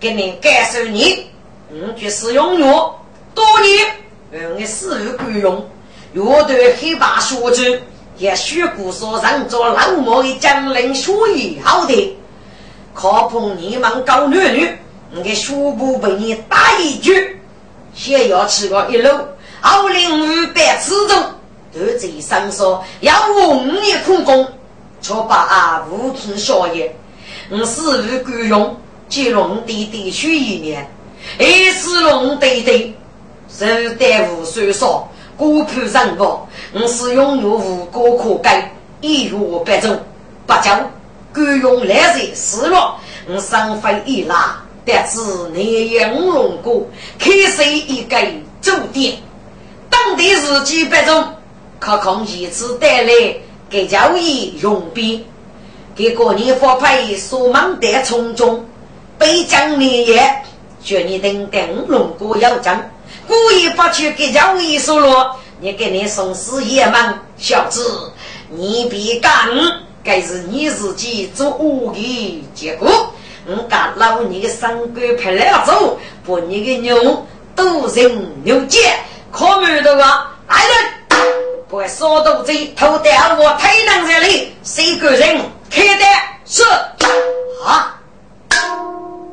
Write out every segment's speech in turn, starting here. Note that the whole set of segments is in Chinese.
给你感受你，我去使用药多年，我使用管用。药对黑白学者也学过说让做老毛的将领学医好的，可碰你们搞男女，我的学部被你打一句，先要吃个一路，二零五百次中，都在上说要我五年苦功。却把啊无凭效业，我死于管用，接龙弟弟许一年，二是龙弟弟。受担无算少，孤僻人亡，我是拥有无果可改，一如百种，不久管用来日失落，我上飞一拉，得知你应龙过，开设一个酒店，当地日几百种，可控一次带来。给交易用兵，给过年发配所忙的从中，北疆年夜，叫你等等龙哥要讲，故意发去给交易收落，你给你送死也忙，小子，你别干，该是你自己做恶的结果。我干老你的三官派了走，把你的牛都人牛街，可没的啊，来人！我说到这，头戴我太能这里，谁个人开的？是啊，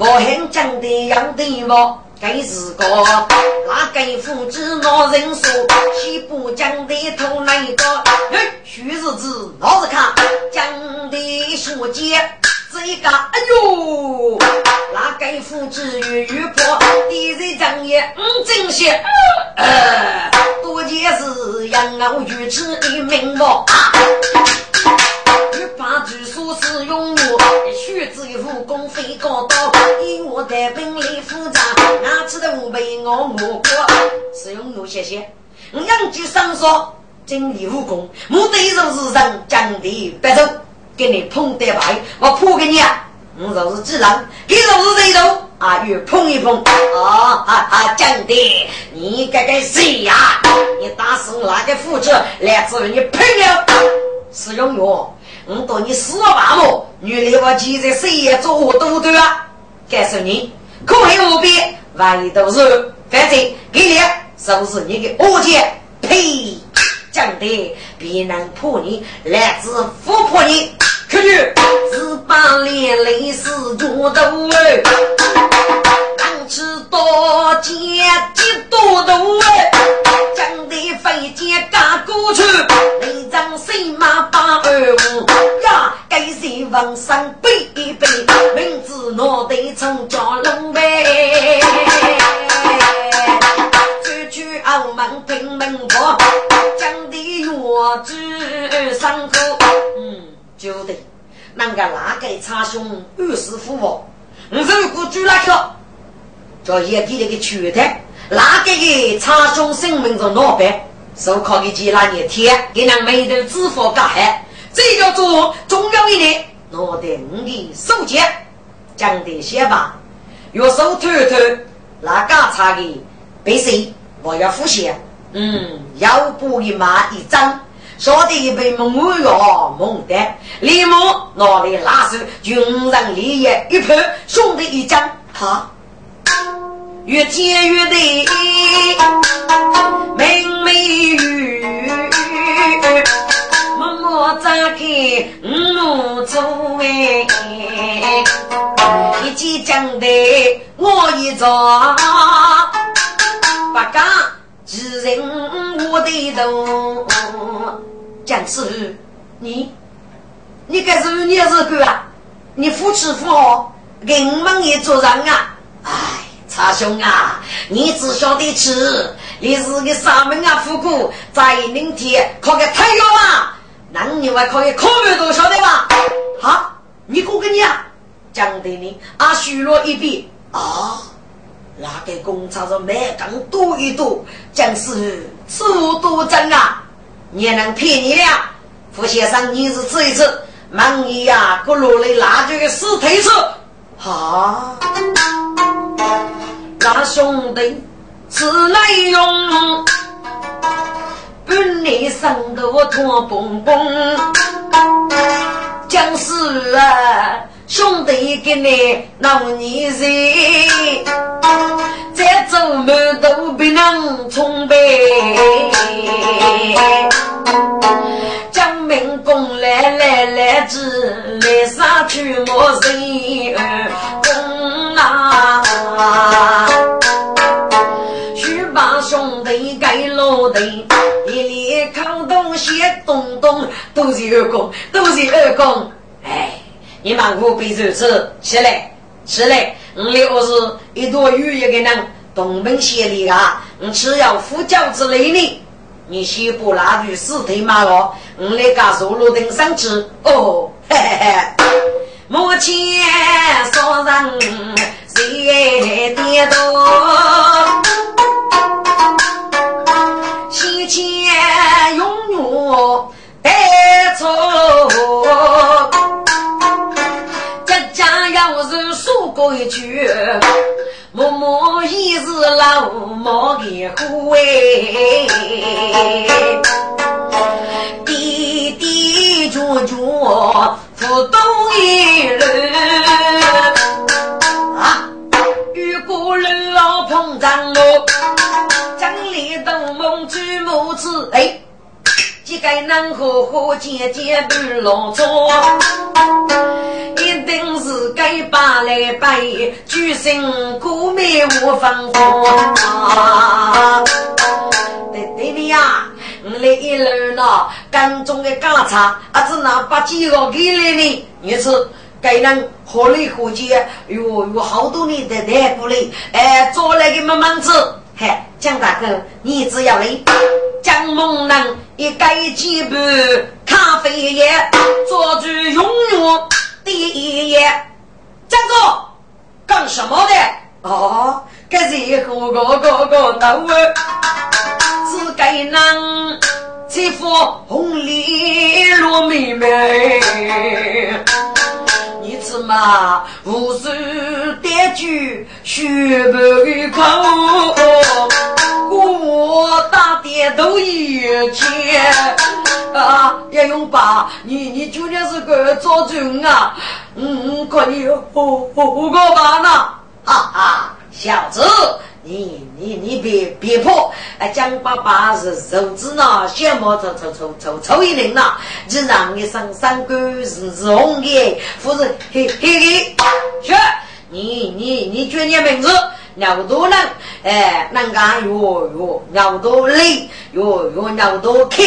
我很讲的样的我，该是个那个夫子老人说，西部讲的头那个，哎，徐日子老子看讲的学姐。这一个，哎呦，那该夫子月月破，第一张也嗯真些，呃，多件事养我如此的命薄，欲怕据说是用我，学子武功非高刀，以我的本领复杂，哪知道被我摸过，是用我谢谢，我两句上说，精力武功，目的就是让将的白走。给你碰得白，我扑给你啊！我就是自然，给就是对手啊，越碰一碰啊啊啊！讲的，你该该谁呀？你打死我那个父子，来自于你朋友使用药，我到你死了吧么？女的我记在谁也做我都对啊！告诉你，可恨无边，万一都是反正给你是不是你的恶姐？呸！讲的，别人破你，来自富婆你。可去十八连累死猪头哎，能吃多钱几多头哎，将的飞机赶过去，那张谁马把二五呀，该谁往上背一背，名字脑袋成家龙呗，出澳门拼门坡，将的药治伤口。就得，那个哪个差兄二师傅哦，我如果住那个，叫也给那个全台，哪个个差兄生命中老板，手铐的几那年天，给那眉头支付干海，这叫做重要一点，脑袋五的手节，讲的些吧，右手偷偷，那个差的被谁？我要付钱，嗯，要补一码一张。说的一杯猛药，猛的，立马拿来拉手，军人立业一盘，兄弟一讲，哈，越见越对，美美玉，默默张开五路走哎。讲的我一招，不讲几人我的头。蒋师傅你你该是你是个啊？你夫妻夫好，给我们也做人啊！哎，差兄啊，你只晓得吃，你是个上门啊，富姑在明天考个太阳啊，那你还可以考不都晓得吧？好，你过个年。讲的呢，啊，虚了一笔啊，那个工厂是每缸多一多，讲是数多真啊，也能骗你了。傅先生，你是这一次忙你呀，给落来拿这个死推车，啊，那兄弟是来用，本来生的我拖蹦蹦，讲是啊。兄弟给你闹你热，再走门都不能冲背。将民工来来来子来杀去莫人工啊！去把兄弟给落地，一连扛东西东东都是二公，都是二公，哎。你把我背手子起来，起来！我我是一朵雨一个人，东门县里啊，我只要呼叫之类的，你先把那句死腿骂我，我来家坐路登上去。哦，嘿嘿嘿！目前说人谁跌倒？先前永远带错。过一句，默默一是老毛的虎哎，滴滴啾啾不动一人啊，遇过人老碰上我，将里东梦举母子哎。几个能和和姐姐不老早，一定是该把来背，举身过美无芳华。对对的呀，我来一路呢，干中的干茶，啊只拿把几个给来呢，也是该人和来和姐，有有好多年的带过来，哎，做来给慢慢吃。嘿，蒋大哥，你只要来，蒋猛男一盖几杯咖啡液，做住永远第一页。站住！干什么的？哦，这是何个个个头儿？只该能欺负红里罗妹妹。你吃嘛无数点酒血不口？我打点都一千啊！杨永爸，你你究竟是个做准啊？嗯，可你胡胡个吧呢？哈哈，小子，你你你别别破！哎，江爸爸是手指呢，小毛抽抽抽抽抽一轮呐！你让你上三个是是红的，不是黑黑的？去，你你你叫你名字。鸟多人，哎，人家哟哟，鸟多累，哟哟，鸟多开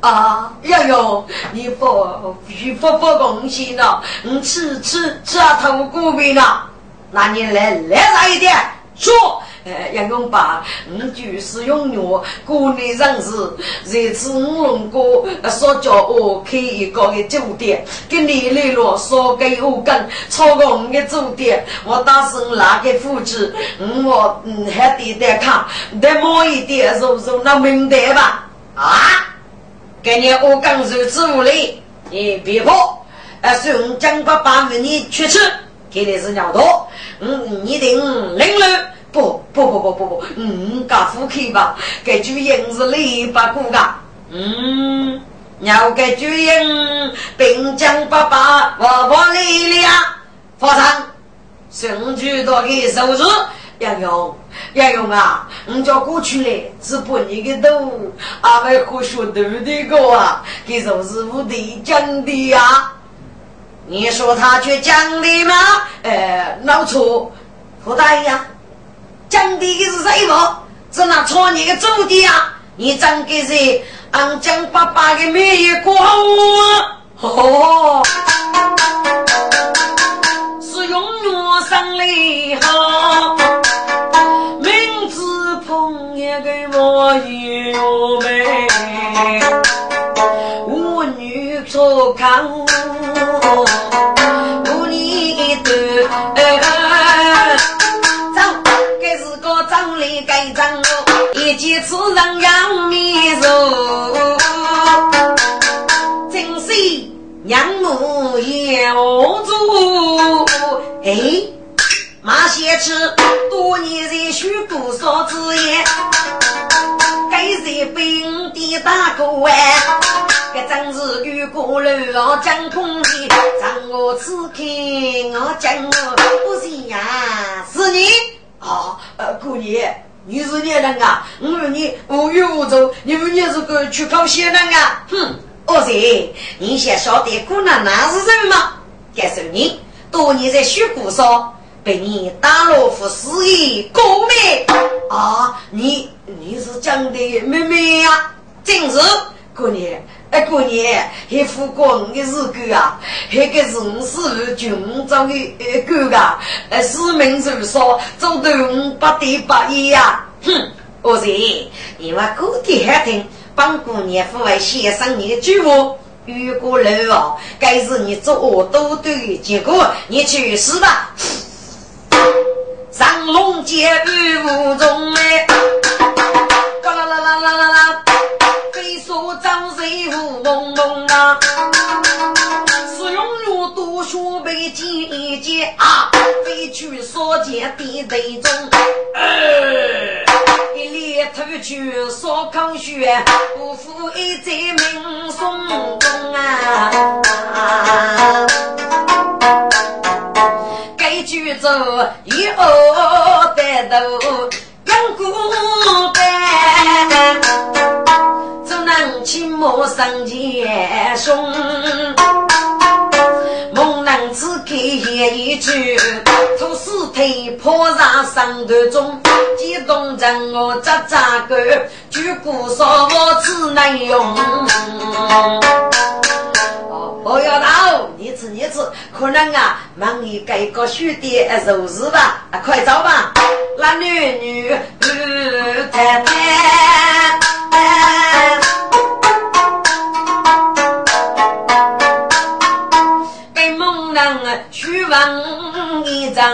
啊！呀哟，你不你不不恭喜呢？你吃吃吃啊，头骨病呢？那你来来上一点，说。哎，杨永爸，我就是用药，国内人士。这次我龙哥说叫我开一个的酒店，给你来了，说给我跟超过我的酒店，我打算拿给夫子，我嗯还得得看，得摸一点，肉肉那明白吧？啊，给你我刚入职屋里，你别跑，啊，孙江爸爸问你去吃，给的是尿多，嗯，你得领了。不不不不不不，嗯，家夫妻吧，给主人是礼把过噶，嗯，要给主人并将爸爸我婆礼了，发上甚至多的收入要用要用啊，你叫过去嘞，是把你的头，阿妹可学头的个啊，给收师傅的讲的呀，你说他去江里吗？呃，老错，不对呀，讲的的是谁么？是那错你的祖的啊！你真给谁？俺江爸爸的名义过啊！哦，是永远上的好，母要做，哎，马先吃多年在学多少字眼，该在本地打过弯，这真是遇过路上讲空的，让我此刻我讲我不是呀，是你啊，呃，姑爷，你是哪人啊？我问你无欲无求，你问你是个去搞仙人啊？哼！哦噻，你先晓得姑娘那是什么？告诉你，多年在学古上被你打了副死意过妹啊！你你是讲的妹妹呀？真是姑娘，哎姑娘，还富过你的日子啊！那个是我是军造的呃哥哥，呃市民受伤，走得五百点八一呀！哼，哦噻，你话姑爹还听。帮姑娘父为先生你的举物，如果楼哦，该是你做恶多端，结果你去死吧！上龙见雨无中哎，啦啦啦啦啦啦，飞说张水雾蒙蒙啊，是用肉多学被见一见啊，飞去所见地雷中。一脸头去烧炕血，不负一载命送终啊！该举走以后带头养孤单，只能亲母生前送。只给一句，吐尸体泼上头中，动人我扎扎个，举鼓说我只能用。哦要到，你吃你吃，可能啊，忙你改个兄弟肉事吧，啊快走吧，男女女太太。虚文一张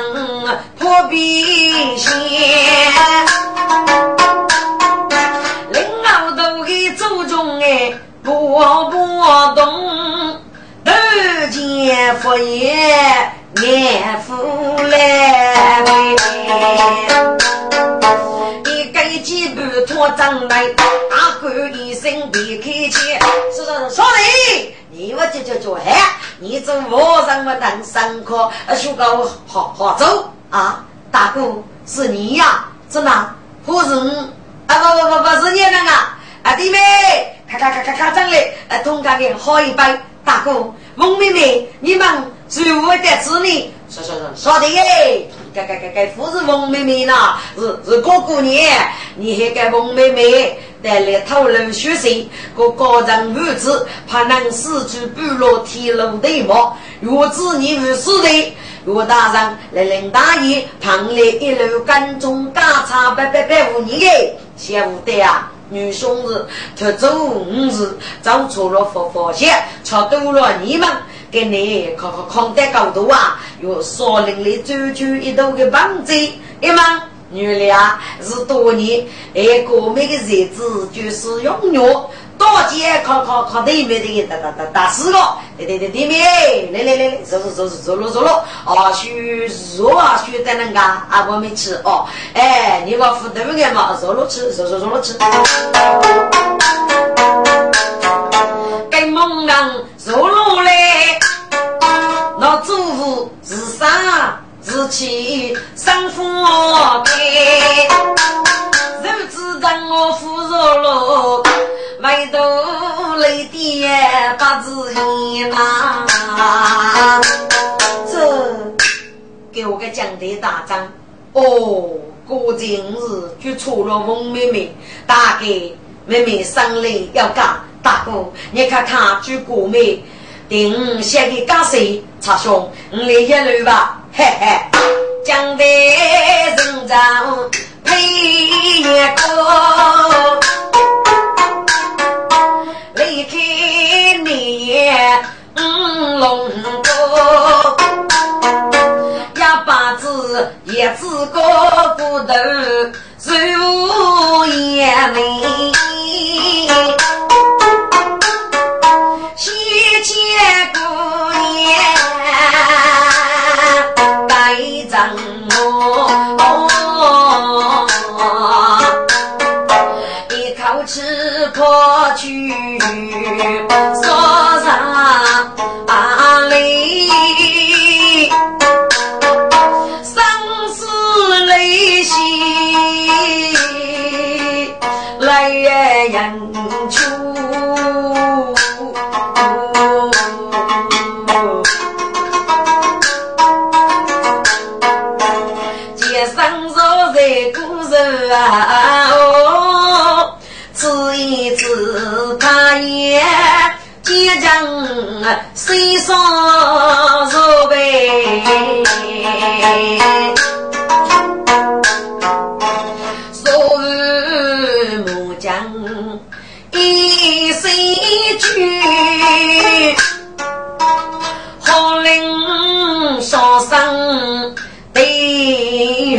破壁线，领后头的祖宗哎，波波动，头前佛爷念佛来，一根几步拖张来，大喊一声别客气，是说的。你我就就就哎，你做和尚么当上课，学个好好走啊！大哥是你呀？真的？不是啊？不不不不是你那个啊！弟妹，咔咔咔咔咔张嘞！呃，同家的好一杯。大哥，孟妹妹，你们是我的子女，说说说说的耶！该该该该，不是王妹妹呐，是是哥哥你，你还该王妹妹。带来讨论学习，个高人无知，怕能失去部落铁路的毛。若知你无事的，若大人来领大爷，旁来一路跟踪，嘎查白白白无你的，先无得啊！女兄弟，他走五日，走错了佛佛线，超多了你们，给你看看看得高度啊！有少林的追求一道的帮助，一吗？原来啊，是多年爱过美的日子就是永远。多见考考考对面的打打打打死个，对对对对面，来来来来，走走走走走了走。了，啊许肉啊许在那个啊我没吃哦，哎你把负担个嘛，走了吃走走走了吃。跟梦人走路嘞，那祖父是啥？是起生活开，肉质让我腐肉了，外头泪点不自言呐。这给我个奖的大章哦，过今日就出了孟妹妹，大概妹妹生来要嫁大哥，你看看举国妹，定先给嫁谁？查兄，你来一路吧，嘿嘿，将的人长配一个。子一只高骨头如眼眉，西街姑娘带着我。破去所以木匠一身躯，好令伤生悲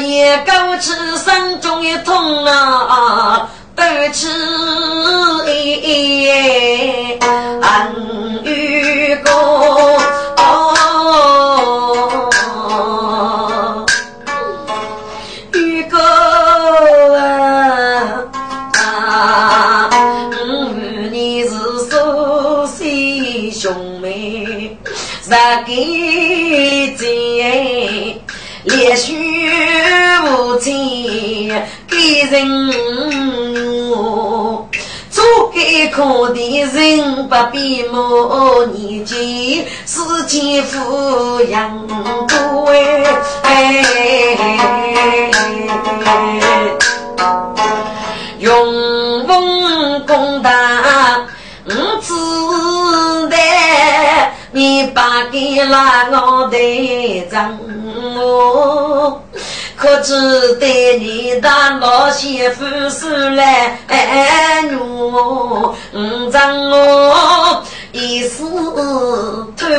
也高起心中一痛啊，斗起咋给这？连续无情给人做给可的人不比母年纪，世间富养多哎，用功功大把给了我的账。我可知对你的老媳妇是来我，让我一时贪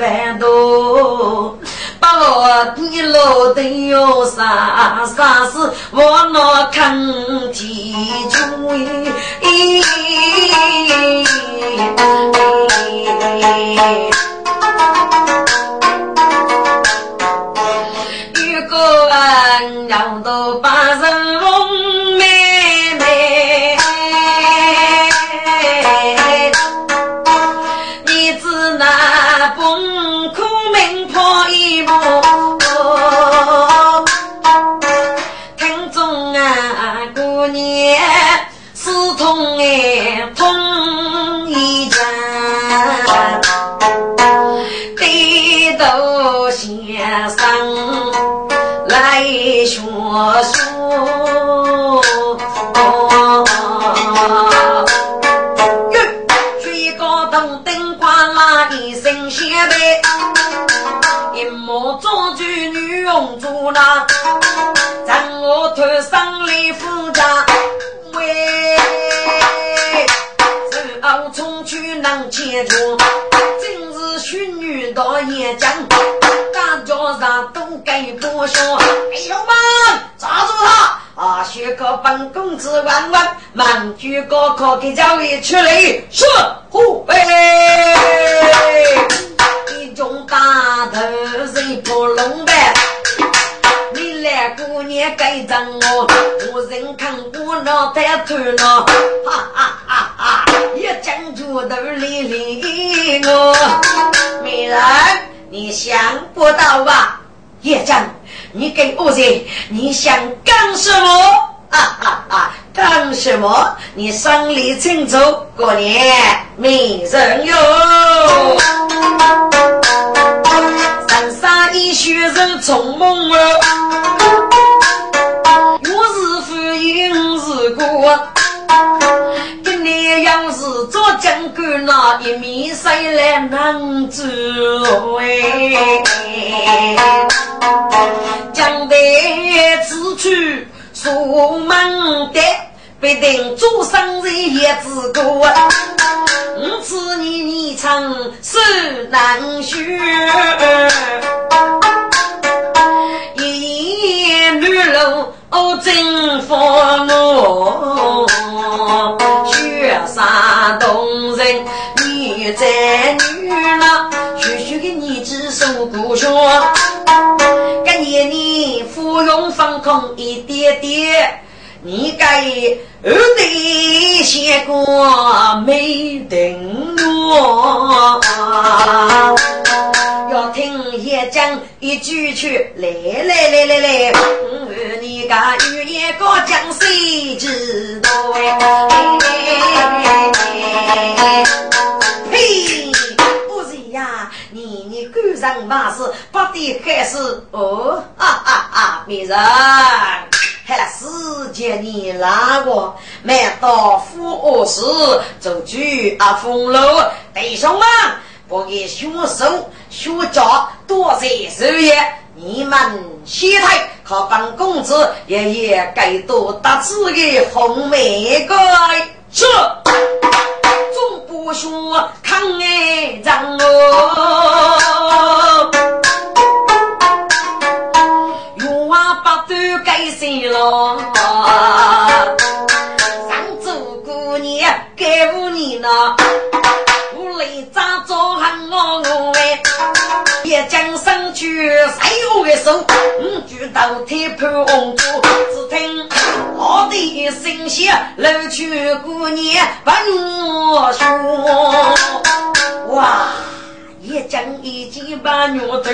玩多，把我的老的要啥啥事，我那看如果俺。要到八人翁生。来学书，最高头灯光拉一身血白，一模装具女佣做那，让我头上来复杂，喂，日后冲去能接住，今日许女到也讲。上都该多说，哎呦妈，抓住他！啊，学个本公子万万，满句高考给教委出来，是虎背，一种大头人不龙呗。你来过年该整我，无人看我脑袋头了，哈哈哈哈！一讲出头里里你想不到吧，叶正，你给我说，你想干什么？啊啊啊！干什么？你生理清楚，过年没人哟。三三一学人从梦儿，我是夫应是过。将官，那一面谁来能知？将得此去。出门的必定做生意也自过，五次你你唱是难学，一言女楼真风罗，雪山动人女在女了，学学个你只手不学。今年你芙蓉放空一点点，你该二弟先过没等我。要听也讲一句去，来来来来来，你家有一个江水知道嘿。赶上马事，不得还是哦，哈哈啊！别人还是叫你拉我，买到富二时走去阿风楼，弟兄们，不给学手学家多些事业，你们先台靠办工资，也也给多打字的红玫瑰，是。总不说抗爱仗哦，冤枉八斗该谁了？上周过年该五年了，谁我的手，五举刀铁盘红烛，只听。我的心血楼去过年不我说，哇！一将一计把牛头，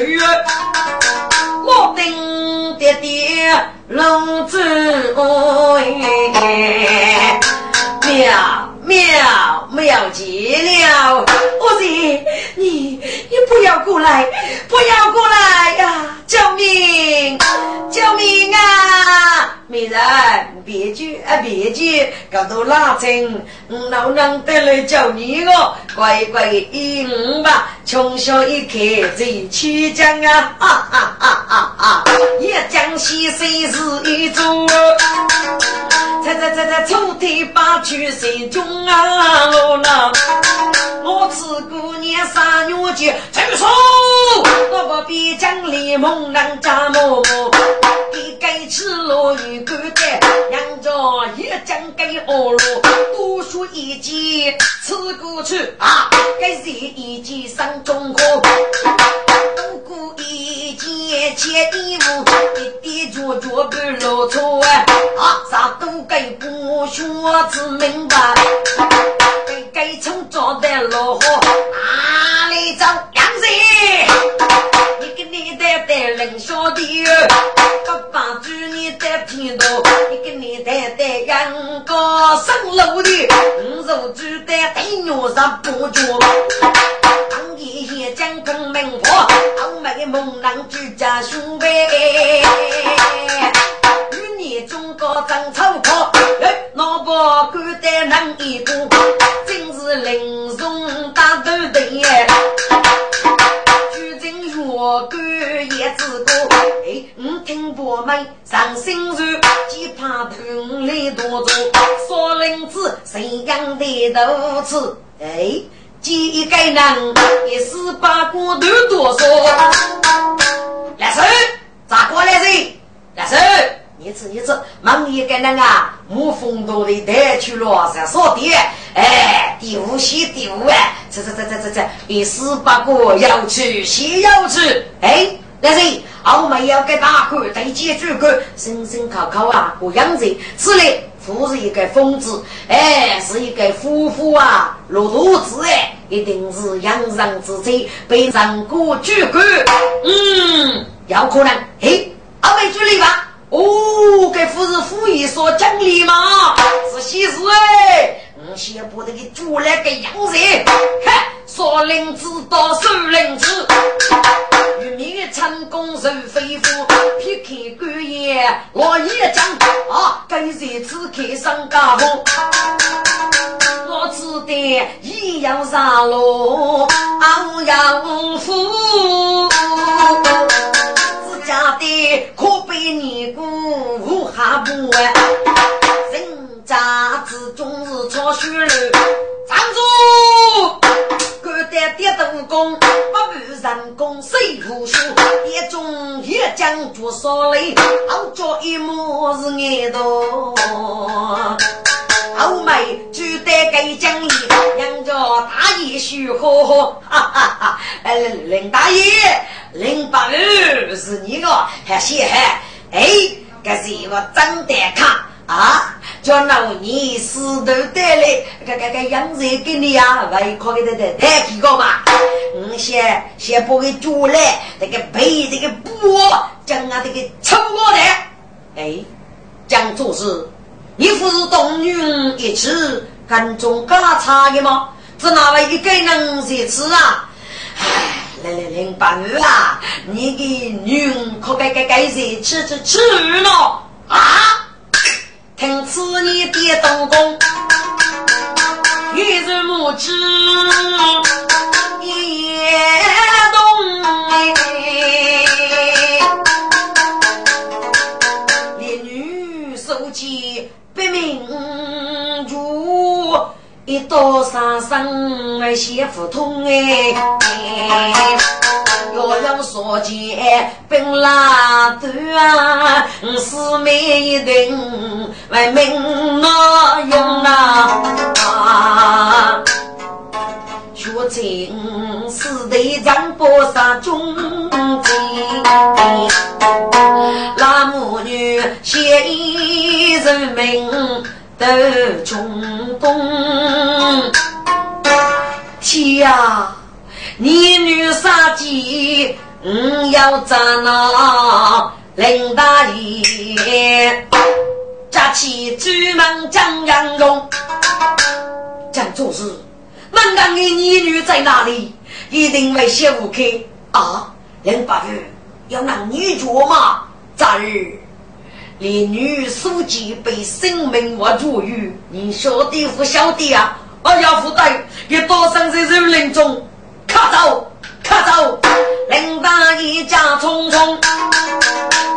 我等爹爹龙子哎，妙妙妙极了！我的你你不要过来，不要过来呀！救命！救命啊！没人，别去啊！别去，搞到拉成，老娘得来救你哦！乖乖应吧，从小一开最起讲啊！哈哈哈哈哈！一讲西谁是一种？猜猜猜猜，抽屉把去谁中啊？我那我自过年三月节，住手！我不必讲李梦人家某某，一该吃落雨。干干，让着一将给二路，多说一句，吃过去啊，给谁一句上中国，多过一件钱衣服，一点脚脚不露出啊，啥都给不说子明白，给给从找的落河，哪里找杨子？你给你带带冷小弟，爸爸祝你带天道。你给你带带阳高上楼的，五手猪带对牛上不脚。当爷爷讲根门婆，后妹猛男居家兄弟。与你中国争草坡，老婆干得能一个，真是林我们上新船，只怕团里多做，少林子谁养的如此？哎，几一个人一十八个都多少？来手，咋过来噻？来手，你吃你吃，忙一个人啊，木风多的带去了，上扫地，哎，第五西第五哎。这这这这这这，一十八个要去，先要去。哎，那是我们要给大哥对接主管，声声考考啊，过养子。此类不是一个疯子，哎，是一个夫妇啊，落肚子哎，一定是养人之妻，被人过主管。嗯，有可能。哎，阿妹助理吧。哦，该不是府爷所奖励嘛？是喜事哎！先把这个猪来给养子，嘿，少林寺到少林寺，玉面成功受非夫，撇开官爷我也讲啊，该在此开上家风，我只得一样上路，昂扬富。家的可悲尼姑无哈不完，人家之中是抄书楼，站住！敢担跌斗功，不满人工谁无数？一中一将做少累，好叫一幕是眼多。后妹就得给讲义，让着大爷许呵呵，哈哈哈！哎，林大爷，林八二是你个，还稀罕？哎，这是一个长得卡啊，叫老你石头带来，这这这养子给你呀，外靠给他的太几个嘛？嗯，先先把个脚来，这个背这个布，将啊这个抽过来，哎，将做事。你不是同女一起跟中干茶的吗？只哪位一个人在吃啊？唉，来来来，八女啊，你的女可该该该在吃吃吃了啊？听此你别动工，女人母子也动。一道山生哎，写不通哎，要要说见本拉头啊，四妹一定为命那用啊，学成四队长波杀中贼，那母女写一人命。的冲动，天呀！你女杀鸡，嗯，要咋那林大爷，扎起朱门张阳荣，讲做事，门岗的女女在哪里？一定会写不开啊！林八月要让女主吗？咋日？连女书记被生命握住于，你晓得不晓得啊？我要负担，别多生在人林中，卡走，卡走！林大一家匆匆，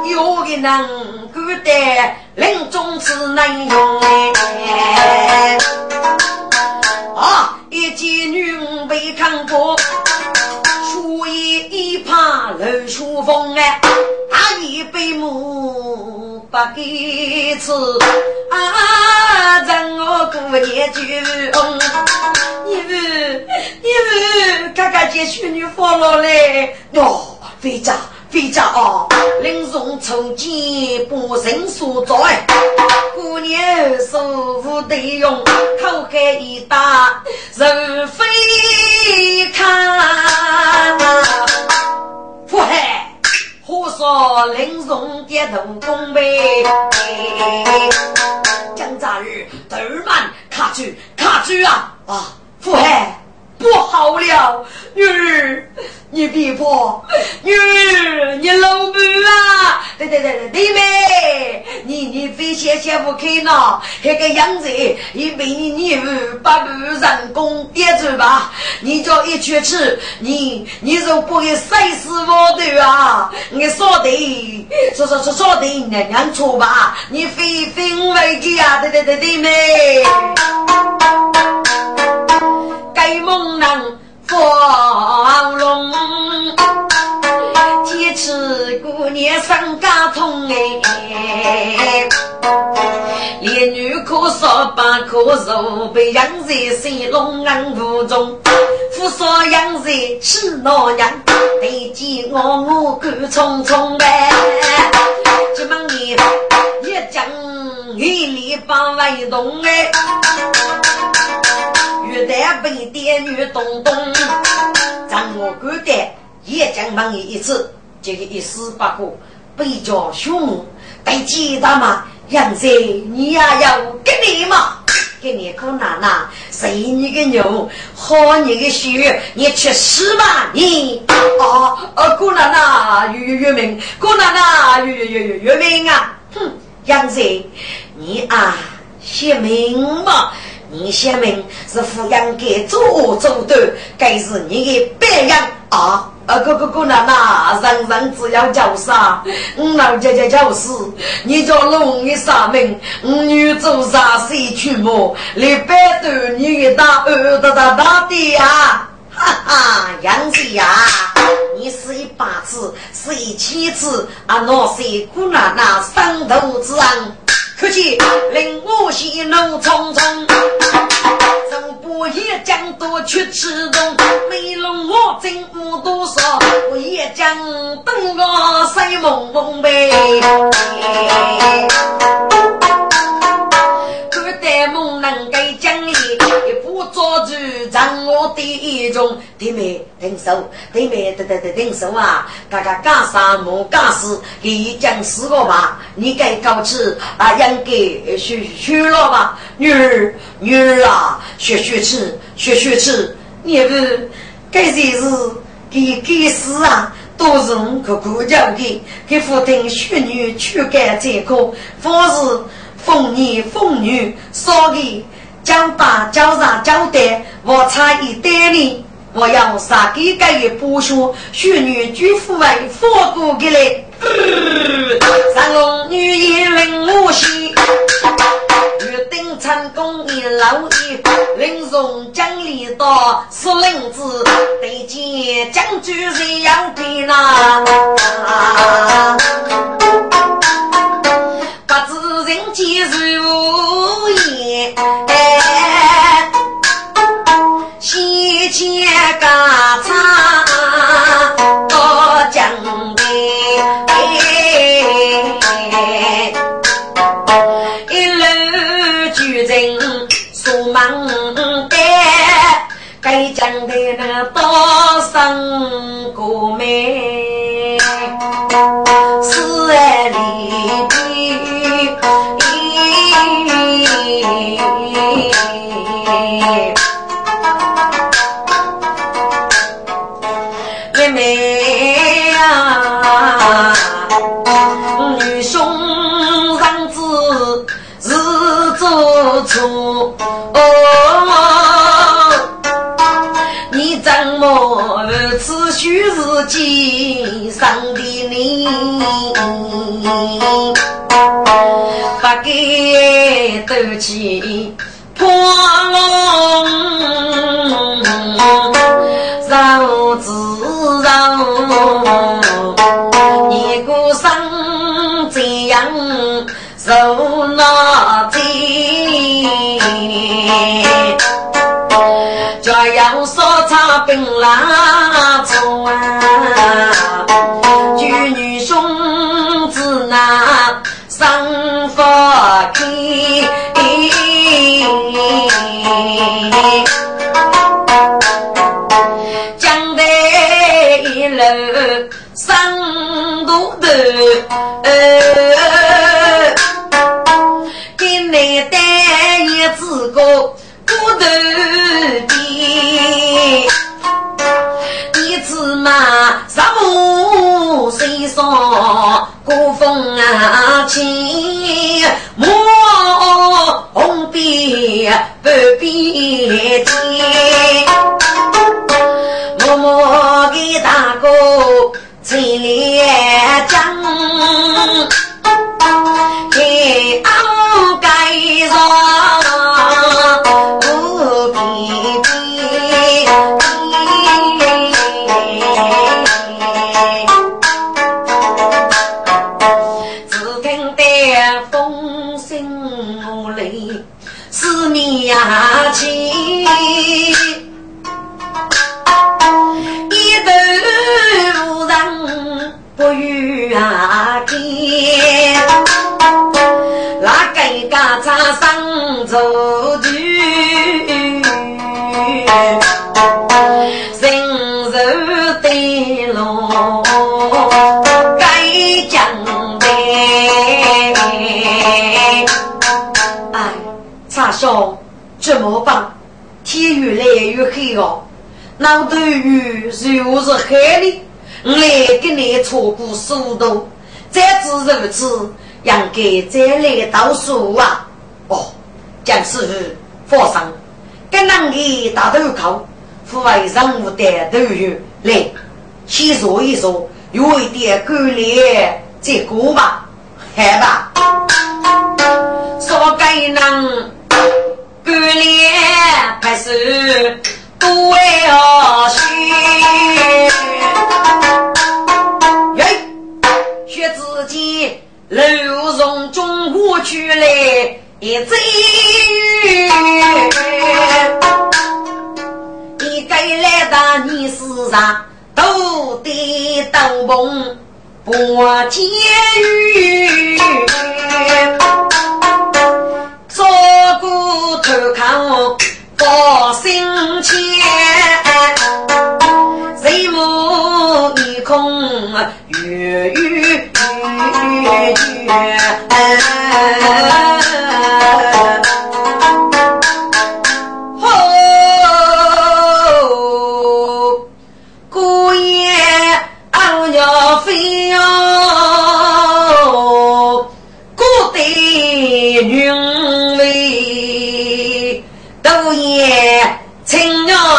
有的人觉得林中是难用哎。啊，一见女被看过，所以一怕冷书风哎，大一被母。不给吃啊！让我过年就红，你们你们看看这淑女放了嘞哟，回家回家啊！林中抽筋不胜所在，过年收服得用，口开一打人非看，不害。火烧林中的头功呗，江扎日头慢卡住卡住啊啊！父海不好了，女儿你别怕，女儿你老母啊！对对对对，弟妹，你你非先先不开呢，那个样子已被你女儿把路人工点住吧？你叫一去吃，你你就不会死死我的啊！你说的，说说说说的，娘娘错吧？你非非为的啊！对对对，弟妹，过年上家痛哎，连女可少把可肉，被养在水龙安屋中。扶少养在吃老娘，得见我我赶匆匆呗。急忙你一将一里把外动哎，玉带被点女东东，让我赶得。也将忙一次。这个一丝不过，被叫凶猛，得记得嘛？杨子，你呀要给你嘛？给你姑奶奶，谁你个牛，喝你个血，你吃屎吧你！啊啊，姑奶奶，月月月明，姑奶奶，月月月月月明啊！哼，杨子，你啊，写明嘛？你写明是抚养给做做的，该是你的白养啊！啊，哥哥哥奶奶，人人只要叫啥，我老姐姐叫是。你叫龙的啥名？我女做啥谁去么？你百度你的大耳朵大大的啊！哈哈，杨子呀，你是一把子，是一妻子啊！那些姑奶奶三头之案。可惜令我心怒匆匆，从不夜江多去吃中，没容我真不多少，我夜江等我睡梦梦呗。孤单梦能，做主掌握第一种。弟妹听手，弟妹得得得听手啊！大家干啥莫干事，给讲四个吧。你该告辞啊，应该学学了吧？女儿女儿啊，学学吃学学吃。你不该些是给给事啊，都是我可苦教的，给父亲学女去干这个，方是。逢年逢女，少给交大交上交代，我差一点呢。我要杀给个一剥削，许女举夫为佛过给来。三龙女也令我喜，约定成功一老一，领从江里到司令子，对见将军人要给那。不知人间如何言街高唱到江边，一路举人数忙单，该江的那多少个妹，四爱里。妹女兄长子是做错，你怎么此虚是今生的你？不给斗气破龙，唱兵拉错啊，举女兄子那。生福开，江台一楼生多头，上古风啊，起莫红边不边天，默默给大哥千里江，给俺盖上呀，亲，一头乌鬃不与阿爹，拉个家三生做对，人，哎，怎么办？天越来越黑了，脑袋鱼又是黑的，我来给你错过速度。再知如此，应该再来倒数啊！哦，蒋师傅，放心，跟那个大头靠，户外任务的都有来，先说一说，有一点够力，再过吧，好吧？说该能够力，还是多要些。楼从中国出来一阵雨，你该来到你世上都得登棚过监狱，做骨头扛报心钱，谁母一空月月。哦，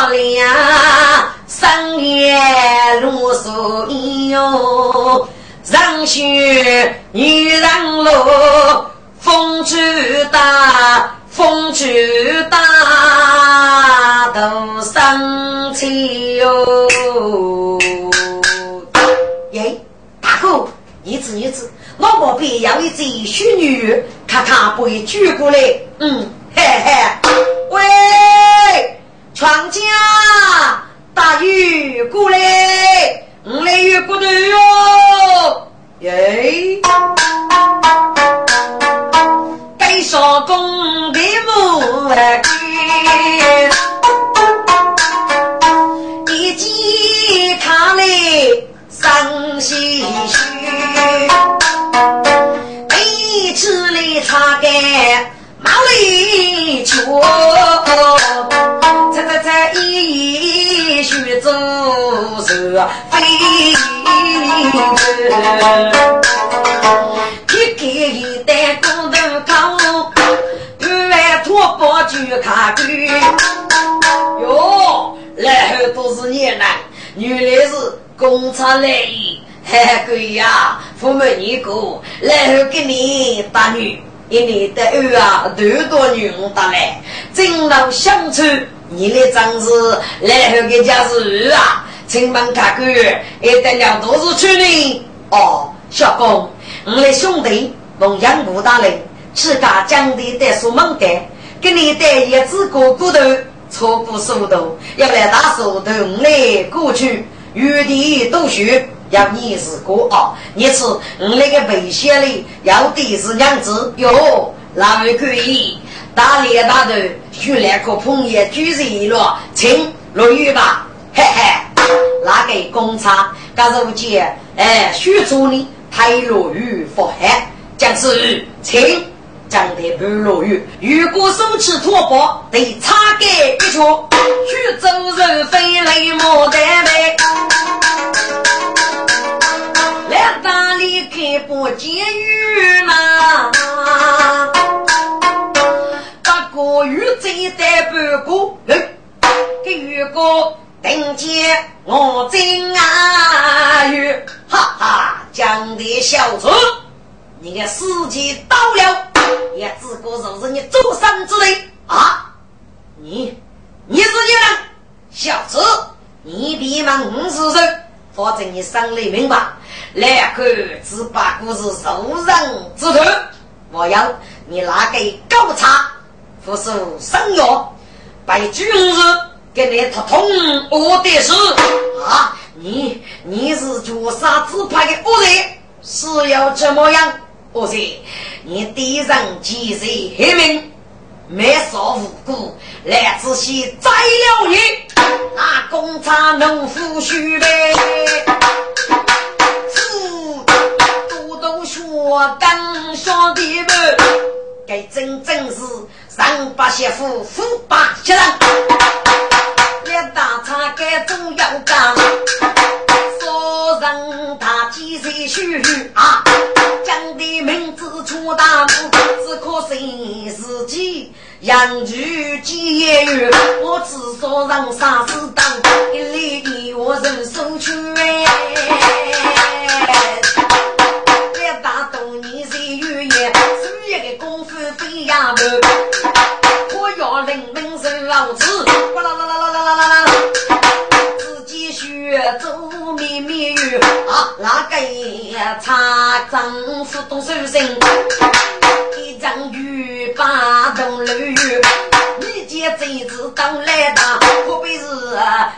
青鸟俩，三夜露宿哟。人雪女人落，风吹大，风吹大，都生气哟。耶，大哥，你子你子，我宝贝要一只淑女，看看不会举过来。嗯，嘿嘿。家，大鱼过来。我来越过头哟，耶！该上工的木来干，一见他来生唏嘘，一次来擦干毛里球，一须走热飞一个一袋工头扛，半碗拖把就卡住。哟，来后都是你呢，原来是工厂来意，嘿贵呀，父母你个，来后给你打女。一年的二啊，多多女人打来，正当相处，你的长子来后给家是二啊，亲门看官，一得了都是去年哦，小公，我的兄弟龙阳武大人，自家将的带书门干，给你带一只哥哥头，错过速度，要来打手头，我来过去，余地都学。要你是个啊，你吃我那个背血里要的是娘子哟，那位可以？大脸大头，选两颗枫叶，举着一落，请落雨吧，嘿嘿，那个公差，刚如今哎，许助你太落雨发汗，将是请将的不落雨，如果手持拖把，得擦干一圈，去走人飞来莫单背。大里开不监狱嘛？八个狱贼在半个，给狱哥顶见我真啊狱，哈哈，讲的小子，你的时机到了，也只顾就是你做生之类啊！你你是你人，小子，你别忙五十岁。保证你生里明白，来个只把故事受人之头。我要你拿给高茶，不是生药，被军士给你突通我的事啊！你你是绝杀之派的恶人，是要怎么样？恶人，你敌人几岁黑命？没少无辜，来仔细宰了你，那公差农夫须呗，夫多多学干兄弟们，该真正是上八媳妇，副八媳人，两大叉该总要干。说人他几岁虚啊？讲的名字出大幕，只可惜自己养育几月，我只说让啥子当，一粒一我人生去飞呀门，我要领兵受老子，哗啦啦啦啦啦啦啦啦，自己学走绵绵雨啊，那个茶丈夫动手心，一张雨把东流。你见贼子当来打，可比是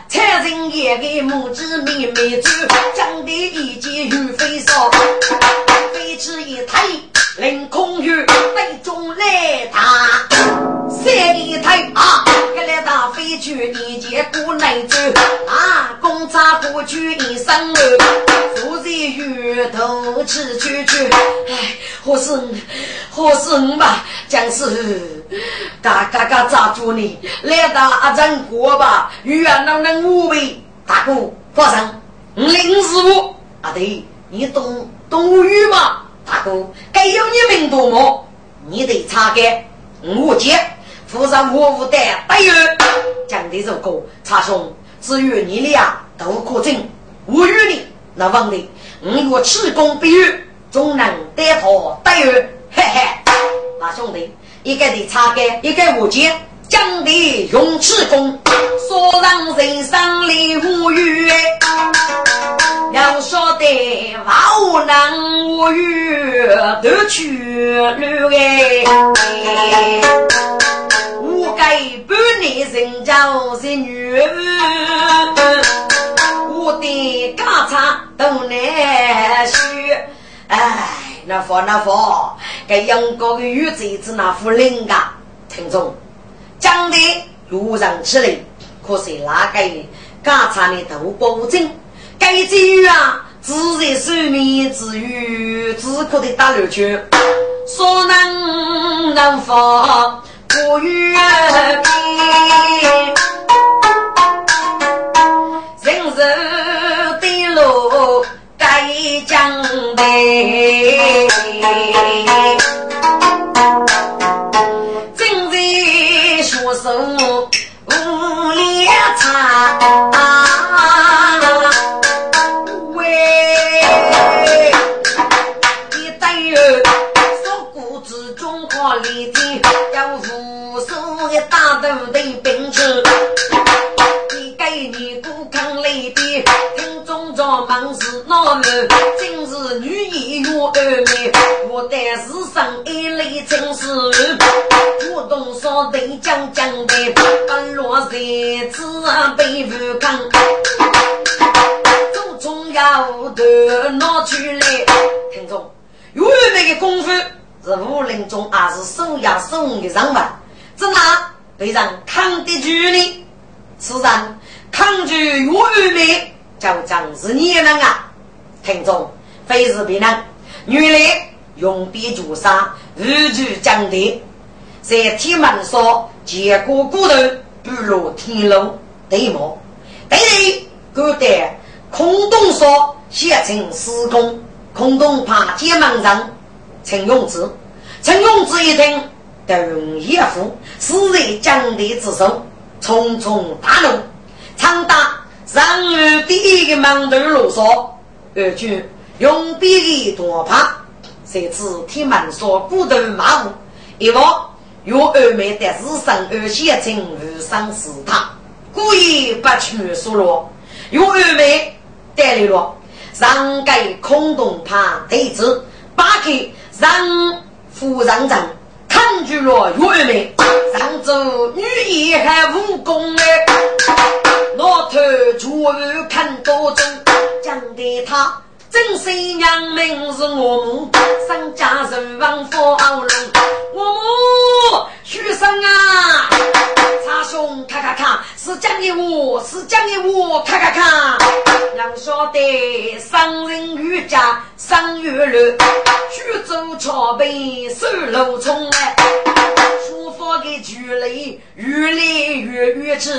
财神爷给母子妹妹走，长得一见如飞少，飞起一过来走，啊，公差不去一身儿，坐在雨头吃去去，哎，何生何生吧，将是嘎嘎嘎抓住你，来打阿张国吧，元朗的五位大哥，发生林师傅啊，对，你懂懂语吗？大哥，该有你名多么？你得查给我接，附上我无带大有讲的这个查兄，至于你俩都可证，我与你那问题，我若气功比喻，总能得头大有，嘿嘿，那兄弟，一个的查给，一个我接。讲的用气功，说让人生里无语。要说的话无能无语，都去了哎。该半年人叫人女，我的家产都难续。哎，那佛那佛，该杨过的玉子子那副灵啊，听众。讲的路上起来，可是那个刚才的都不正，该机遇啊，自在手面之余，只可的打流去，所能能发五月冰。类真是。我动手得将将的，半落在此被富康，总重要的拿出来。听众，有那个功夫是武林中还是手压手的人物？怎哪被人抗得住呢？此人抗拒越美，就真是你人啊！听众，非是别人，原来用笔朱砂，日举将的。在天门上结果骨头，不如天路对么？对对，古代空洞说写成施工，空洞怕天门上陈永志，陈永志一听，动一副死在江堤之手，匆匆大怒，长打上岸第一个门头路上，二句用笔的多怕，谁知天门上骨头马虎，一望。有二妹的日生二写成无生是他，故意不去说了。有二妹带来了，让给空洞旁对子，把给让夫人人看住了有二妹，让走女也还武功哎，老头就看多中，讲的他。正是娘们是我们三家人望夫熬人我们学生啊，查兄咔咔咔，是讲的我是讲的我咔咔咔。要晓得生人瑜家商月楼，徐州桥北收楼冲哎，书法我的距离越来越远去，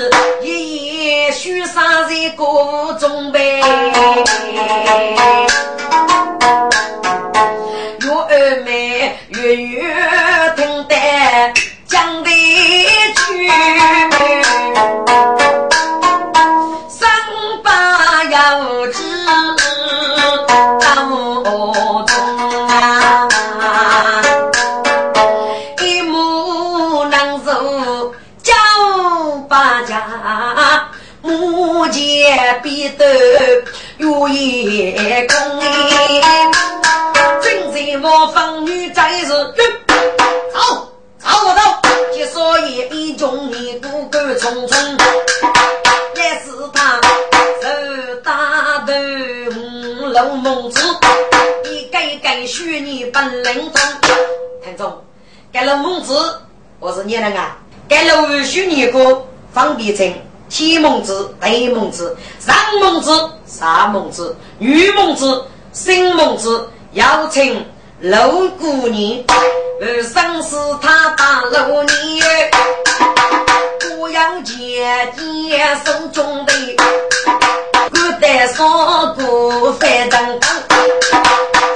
一夜许三在歌中呗。越美越越听得讲的句，三八要知道中啊，一目能手叫八家，目前必得有一功。我方女在是我走，即所以一中一骨骨匆匆，也是他手打头五楼梦子，一改改学你本领中。听众，改了梦子，我是你人啊，改了五学你个方便成，天梦子、地梦子、上梦子、下梦子、女梦子、新梦子，邀请。老姑娘，二生是他打老娘，不要姐姐手中的，不得上过反正当，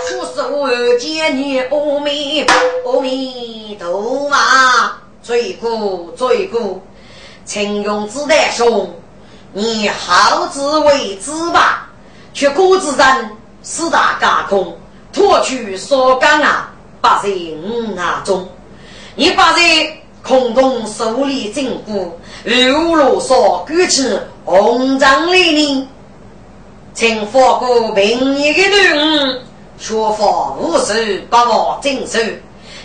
出手见你阿弥阿弥陀啊，罪过罪过，请用子弹兄，你好自为之吧，却孤自人四大架空。脱去所干啊，八在五啊中，你把在空中手里紧箍，如罗嗦举起红掌来呢，请发过平日的人，学法无手把我镇守，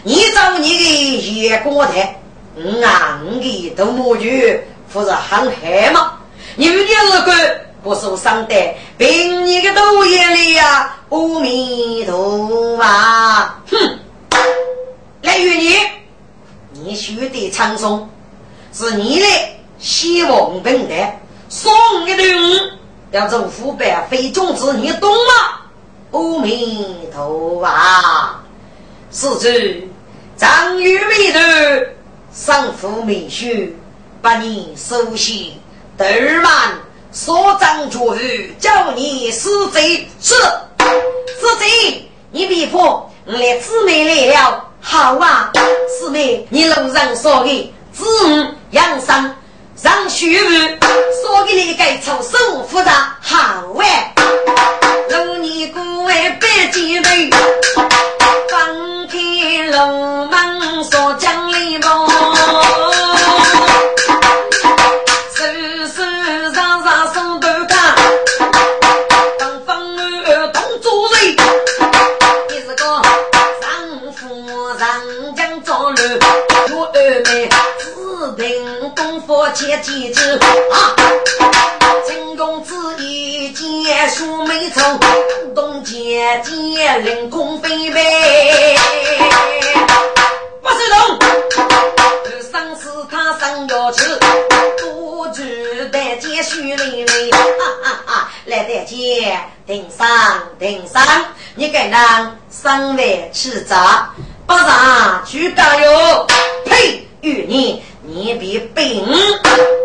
你找你的眼光台，五啊五的都莫去，不是很黑吗？你们这个不受伤的，平日的都眼里呀。阿弥陀佛，哼！来与你，你学的苍松是你的希望本的，送给的人要做腐败非种子，你懂吗？阿弥陀佛，是指张玉美的上父美婿，把你收起，德满所长主日叫你死贼是。死贼，你别怕，我来姊妹来了。好啊，师妹，你路上说的子午养生，让学务说给你该出手复杂。好哎，如你姑为百姐妹，放开龙门前几子啊，陈公子一见书没错，东姐姐凌空飞飞，不是龙，二生是他生要吃，多举得见书妹妹，哈哈哈，来得见顶上顶上，你该让生来吃杂，不让去搞哟，呸，与你。你别病，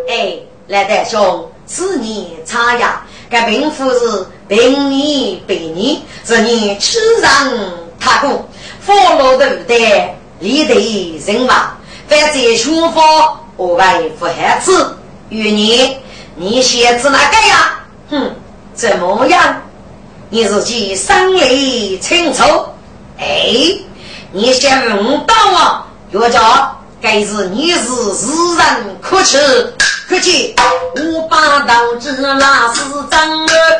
哎，来德兄，此年差呀，该病夫是病你病你，是你吃上他过，佛罗的的立得人亡，反在书法我为不害子，与你你写字哪个呀？哼，怎么样？你自己心里清楚。哎，你先问到我，岳家。该是你是世人可耻可气，我把刀子那是真儿，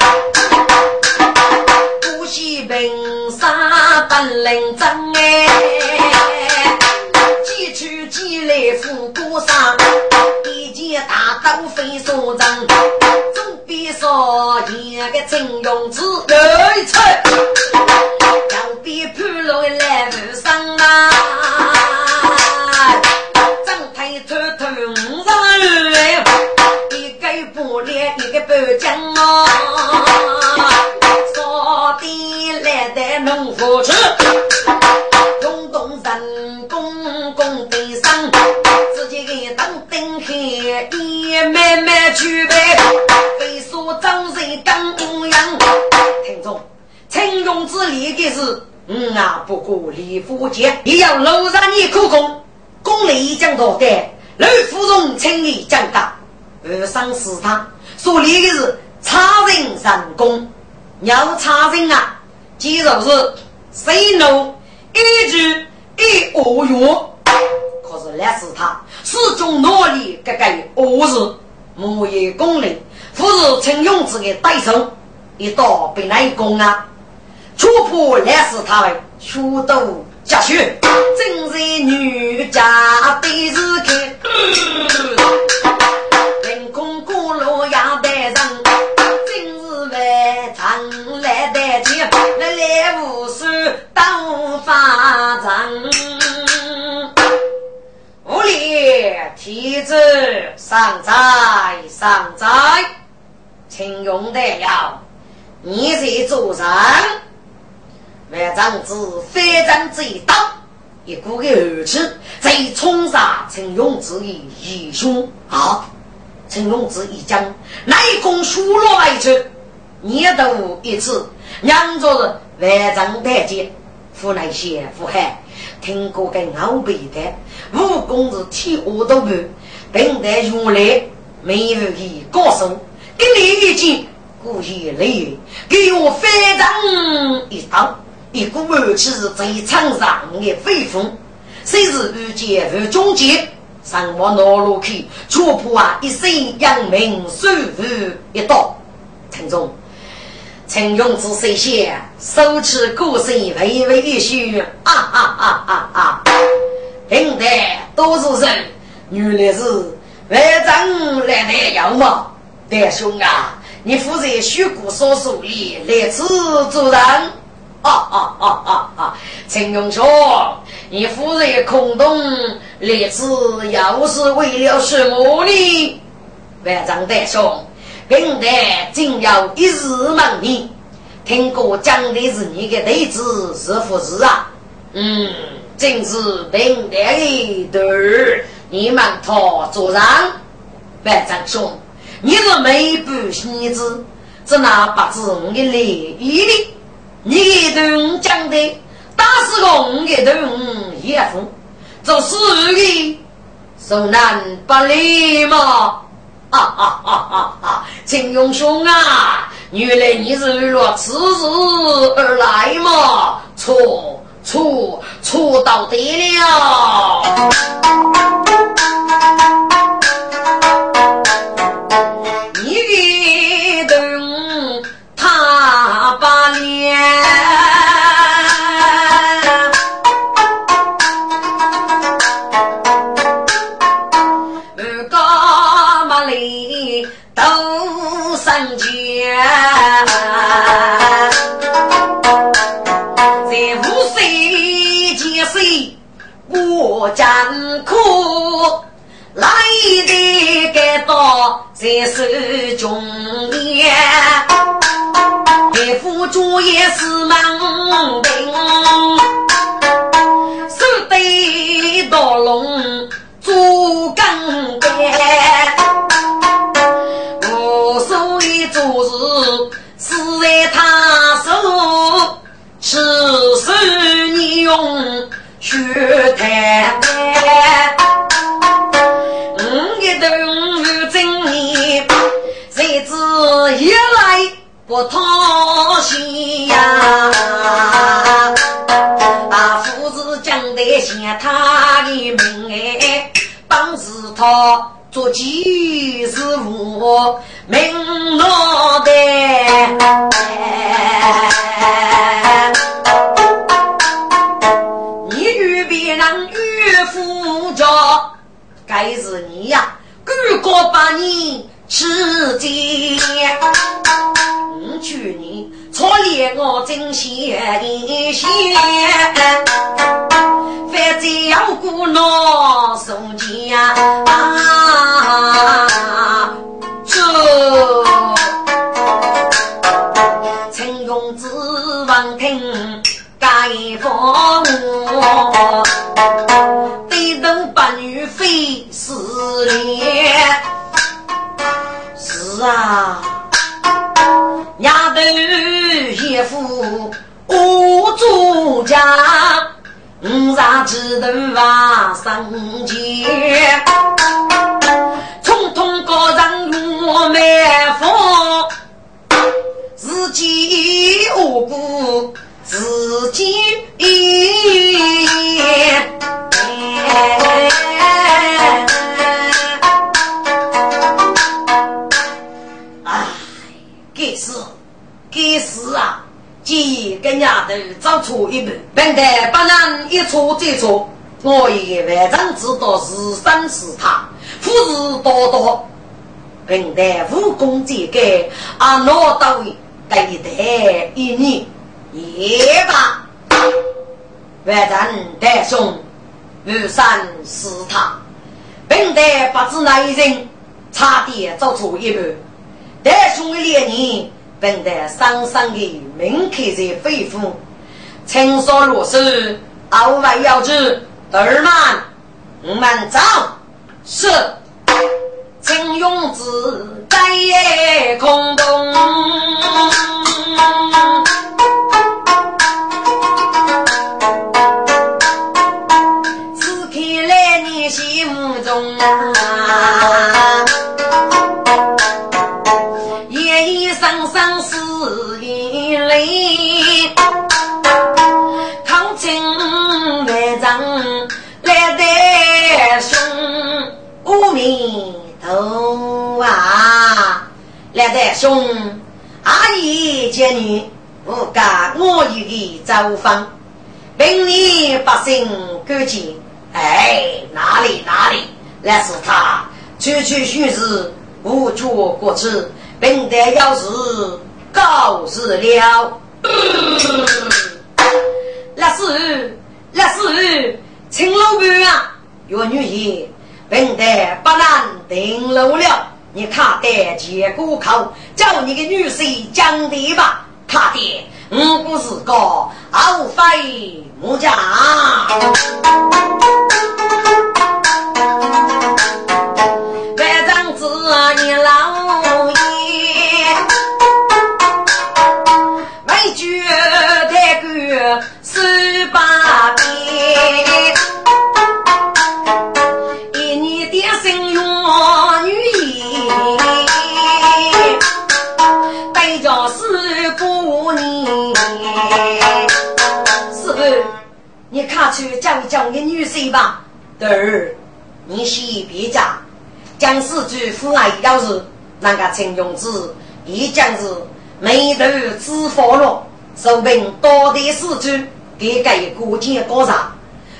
不惜凭啥本领真哎？几去几来富过上，一件大刀飞所长，总比说一个金庸子有出，要比潘龙来无上啊！北疆啊，扫地来得农夫去，动动人工工地上。也慢慢举杯，非说张人刚阳。听众，陈勇之立的是，嗯啊，不过李福杰也要楼上你苦功，功力讲到的，刘芙蓉轻易讲大，二上是他所立的是差人上功，要差人啊，既然是谁怒一句一恶用。可是那是他。始终努力这个恶事，木业功力，不是陈勇之的对手，一刀被那攻啊！戳破那是他的血斗家血，真是女家的日看，凌空过路压得人，真是外长来得急，来来无事当发长。无礼，天子上在上在，请用得了。你是主人，万丈子非常之一刀，一股的儿子在冲杀陈勇之的义兄啊！陈勇之一将内功输落外去，念头一次，两着万丈太监，湖南县湖海。听过个老辈的，武功是天下都不，并在原来没有一高手，跟你一见，故意来给我翻掌一刀，一股恶气在场上的飞风，谁是遇见和终结，上我脑路去，戳破啊一身扬名，收复一刀，听众。陈勇之身下，手持鼓声微微一嘘，啊啊啊啊啊！平台都是人，原来是外长来的要么，大兄啊，你负责虚鼓所属里来此主人。啊啊啊啊啊！陈勇兄，你忽然空洞立志又是为了什么呢？万丈大兄。平台仅有一日门面，听过讲的是你的对子是不是啊？嗯，正是平台的对儿，你们他做人。万长兄，你是没不喜子，只拿八字我的利益的。你对我讲的，打死我的对我也服，做死你受难不利嘛。啊啊啊啊啊！秦永兄啊，原来你是为了此事而来嘛？错错错到底了！在手中年，大夫主也是忙病，手得刀龙做根走错一步，本来不能一错再错。我也万丈知道是生是他，夫事多多。本来武功最高，啊，拿到该得一年也罢。万丈大兄，遇上是他，本来不知哪一人，差点走错一步。大兄的脸年。本得上上的铭刻在肺腑，青松落水，傲外要知二满，我们走是。青勇子在夜空中，阿弥陀啊，来得凶，阿姨见女，我家我与你走访，明年百姓赶紧，哎，哪里哪里，那是他区区虚实，无脚过去，并得要是。告辞了，那是那是青楼板啊，岳女爷，本得不能停楼了。你他得结过口，叫你的女婿讲的吧。他的我不是个傲妃木匠。你看去讲讲个女婿吧，德儿，你先别讲。讲四句父爱要是那个陈永子，一讲是眉头脂发了，说明多的四句给给过节过上。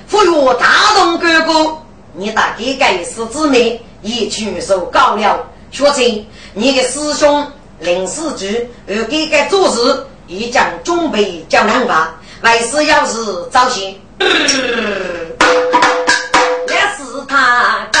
赋予大同哥哥，你大给给四姊妹一举手高了。学成你的师兄林四句，而给给做事，一讲准备叫两把。为师要是早些，也是他该